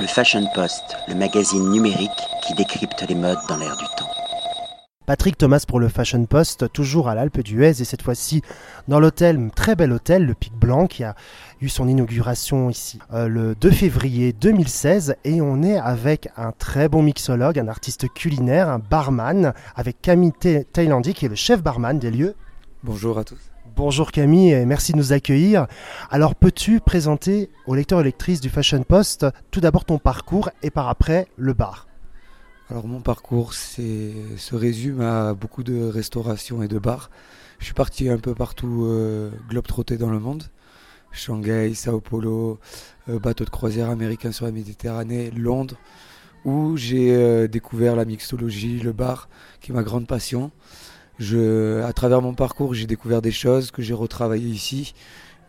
Le Fashion Post, le magazine numérique qui décrypte les modes dans l'air du temps. Patrick Thomas pour le Fashion Post, toujours à l'Alpe d'Huez et cette fois-ci dans l'hôtel, très bel hôtel, le Pic Blanc, qui a eu son inauguration ici euh, le 2 février 2016 et on est avec un très bon mixologue, un artiste culinaire, un barman, avec Camille Thailandi qui est le chef barman des lieux. Bonjour à tous. Bonjour Camille et merci de nous accueillir. Alors peux-tu présenter aux lecteurs et lectrices du Fashion Post tout d'abord ton parcours et par après le bar? Alors mon parcours se résume à beaucoup de restauration et de bars. Je suis parti un peu partout euh, globe-trotté dans le monde. Shanghai, Sao Paulo, euh, bateau de croisière américain sur la Méditerranée, Londres, où j'ai euh, découvert la mixologie, le bar, qui est ma grande passion. Je, à travers mon parcours, j'ai découvert des choses que j'ai retravaillées ici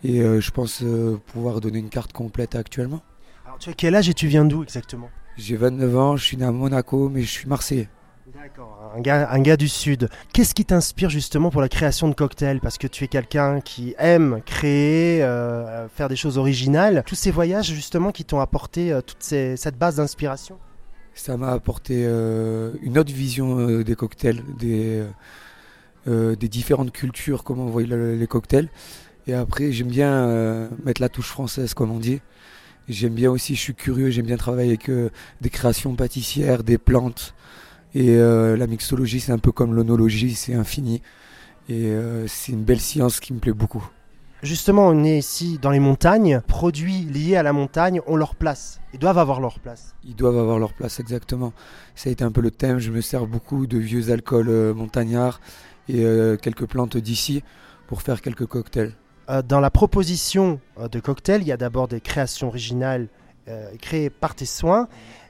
et je pense pouvoir donner une carte complète actuellement. Alors tu as quel âge et tu viens d'où exactement? J'ai 29 ans, je suis né à Monaco, mais je suis marseillais. D'accord, un gars, un gars du Sud. Qu'est-ce qui t'inspire justement pour la création de cocktails? Parce que tu es quelqu'un qui aime créer, euh, faire des choses originales. Tous ces voyages justement qui t'ont apporté euh, toute cette base d'inspiration? Ça m'a apporté euh, une autre vision des cocktails, des, des différentes cultures, comment on voit les cocktails. Et après, j'aime bien mettre la touche française, comme on dit. J'aime bien aussi, je suis curieux, j'aime bien travailler avec euh, des créations pâtissières, des plantes. Et euh, la mixologie, c'est un peu comme l'onologie, c'est infini. Et euh, c'est une belle science qui me plaît beaucoup. Justement, on est ici dans les montagnes. Produits liés à la montagne ont leur place. Ils doivent avoir leur place. Ils doivent avoir leur place, exactement. Ça a été un peu le thème. Je me sers beaucoup de vieux alcools montagnards et quelques plantes d'ici pour faire quelques cocktails. Euh, dans la proposition euh, de cocktail, il y a d'abord des créations originales euh, créées par tes soins.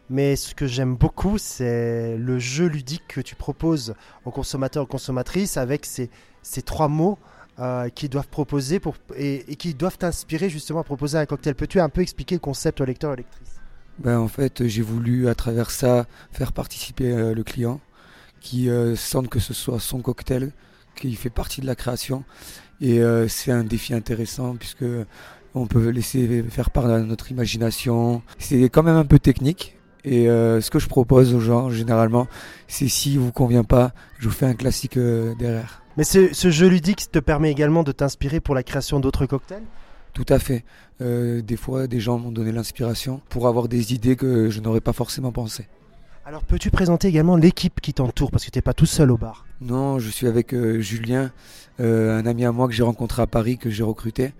Mais ce que j'aime beaucoup, c'est le jeu ludique que tu proposes aux consommateurs et aux consommatrices avec ces, ces trois mots qui doivent proposer et, qui doivent t'inspirer justement à proposer un cocktail. Peux-tu un peu expliquer le concept au lecteur et lectrice? Ben, En fait, j'ai voulu à travers ça faire participer le client qui sente que ce soit son cocktail, qu'il fait partie de la création et euh, c'est un défi intéressant puisque on peut laisser faire part de notre imagination. C'est quand même un peu technique. Et euh, ce que je propose aux gens, généralement, c'est si vous convient pas, je vous fais un classique euh, derrière. Mais ce, ce, jeu ludique te permet également de t'inspirer pour la création d'autres cocktails Tout à fait. des fois, des gens m'ont donné l'inspiration pour avoir des idées que je n'aurais pas forcément pensé. Alors peux-tu présenter également l'équipe qui t'entoure? Parce que tu n'es pas tout seul au bar Non, je suis avec euh, Julien, euh, un ami à moi que j'ai rencontré à Paris, que j'ai recruté,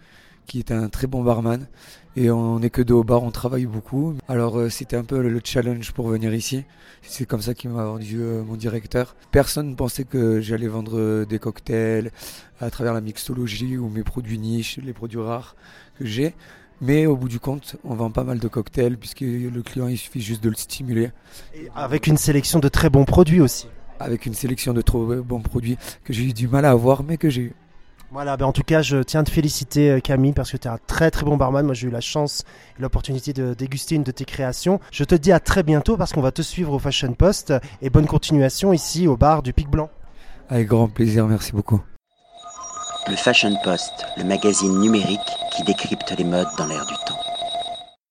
qui est un très bon barman. Et on n'est que deux au bar, on travaille beaucoup. Alors euh, c'était un peu le challenge pour venir ici. C'est comme ça qu'il m'a vendu mon directeur. Personne ne pensait que j'allais vendre des cocktails à travers la mixologie ou mes produits niches, les produits rares que j'ai. Mais au bout du compte, on vend pas mal de cocktails puisque le client, il suffit juste de le stimuler. avec une sélection de très bons produits aussi. Avec une sélection de trop bons produits que j'ai eu du mal à avoir, mais que j'ai eu. Voilà, ben en tout cas, je tiens à te féliciter euh, Camille parce que tu es un très très bon barman. Moi, j'ai eu la chance et l'opportunité de déguster une de tes créations. Je te dis à très bientôt parce qu'on va te suivre au Fashion Post et bonne continuation ici au bar du Pic Blanc. Avec grand plaisir, merci beaucoup. Le Fashion Post, le magazine numérique qui décrypte les modes dans l'air du temps.